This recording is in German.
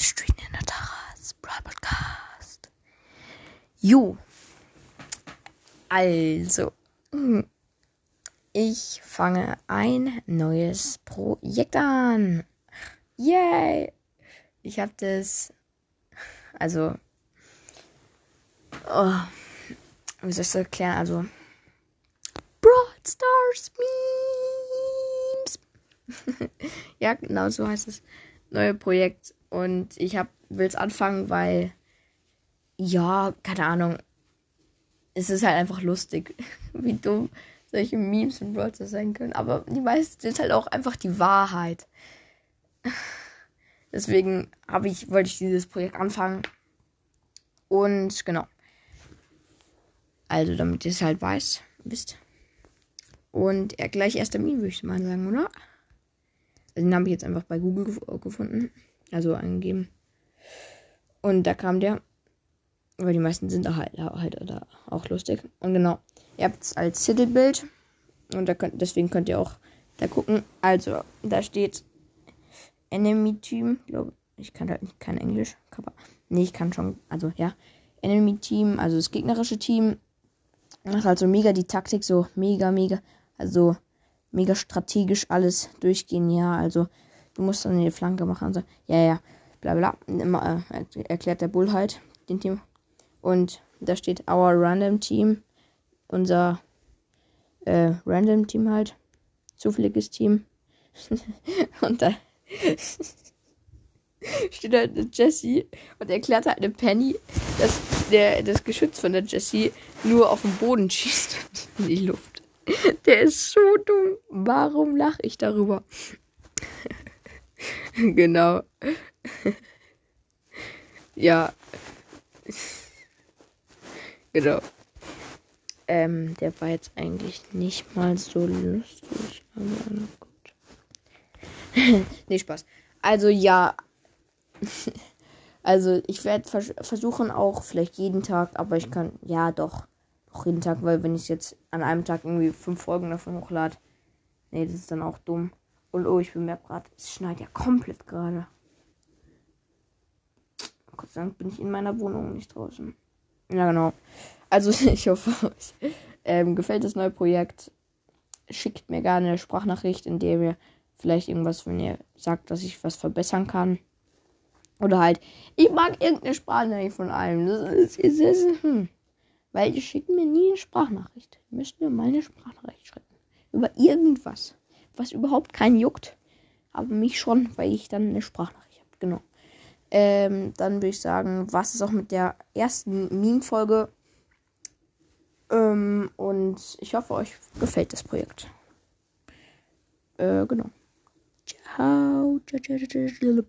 Street in der Taras Brawl Podcast. Jo. Also, hm, ich fange ein neues Projekt an. Yay! Ich habe das, also, oh, wie soll ich das erklären? Also, Brawl Stars Memes. ja, genau so heißt es. Neue Projekt. Und ich will es anfangen, weil, ja, keine Ahnung. Es ist halt einfach lustig, wie dumm solche Memes und Brawl sein können. Aber die meisten sind halt auch einfach die Wahrheit. Deswegen ich, wollte ich dieses Projekt anfangen. Und genau. Also, damit ihr es halt weiß, wisst. Und er gleich erster Meme, würde ich mal sagen, oder? Also den habe ich jetzt einfach bei Google gef gefunden. Also eingegeben. Und da kam der. Weil die meisten sind da halt, halt da auch lustig. Und genau. Ihr habt es als Titelbild. Und da könnt, deswegen könnt ihr auch da gucken. Also, da steht Enemy Team. Ich kann halt nicht kein Englisch. Aber, nee, ich kann schon. Also ja. Enemy Team, also das gegnerische Team. Macht halt so mega die Taktik, so mega, mega. Also mega strategisch alles durchgehen. Ja, also du musst dann die Flanke machen. So. Ja, ja, bla bla. Immer, äh, erklärt der Bull halt den Team. Und da steht Our Random Team. Unser äh, Random Team halt. Zufälliges Team. und da steht halt Jesse und erklärt halt eine Penny, dass der, das Geschütz von der Jessie nur auf den Boden schießt und in die Luft. Der ist so dumm. Warum lache ich darüber? genau. ja. genau. Ähm, der war jetzt eigentlich nicht mal so lustig, aber gut. nee, Spaß. Also ja. also ich werde vers versuchen auch vielleicht jeden Tag, aber ich kann, ja doch, auch jeden Tag, weil wenn ich jetzt an einem Tag irgendwie fünf Folgen davon hochlade, nee, das ist dann auch dumm. Und oh, ich bemerke gerade, es schneit ja komplett gerade. Gott sei Dank bin ich in meiner Wohnung nicht draußen. Ja, genau. Also ich hoffe, euch ähm, gefällt das neue Projekt. Schickt mir gerne eine Sprachnachricht, in der ihr vielleicht irgendwas, wenn ihr sagt, dass ich was verbessern kann. Oder halt, ich mag irgendeine Sprachnachricht von einem. Das ist, ist, ist hm. Weil ihr schickt mir nie eine Sprachnachricht. Ihr müsst mir mal eine Sprachnachricht schreiben. Über irgendwas. Was überhaupt keinen juckt. Aber mich schon, weil ich dann eine Sprachnachricht habe. Genau. Ähm, dann würde ich sagen, was ist auch mit der ersten Meme-Folge. Ähm, und ich hoffe, euch gefällt das Projekt. Äh, genau. Ciao, ciao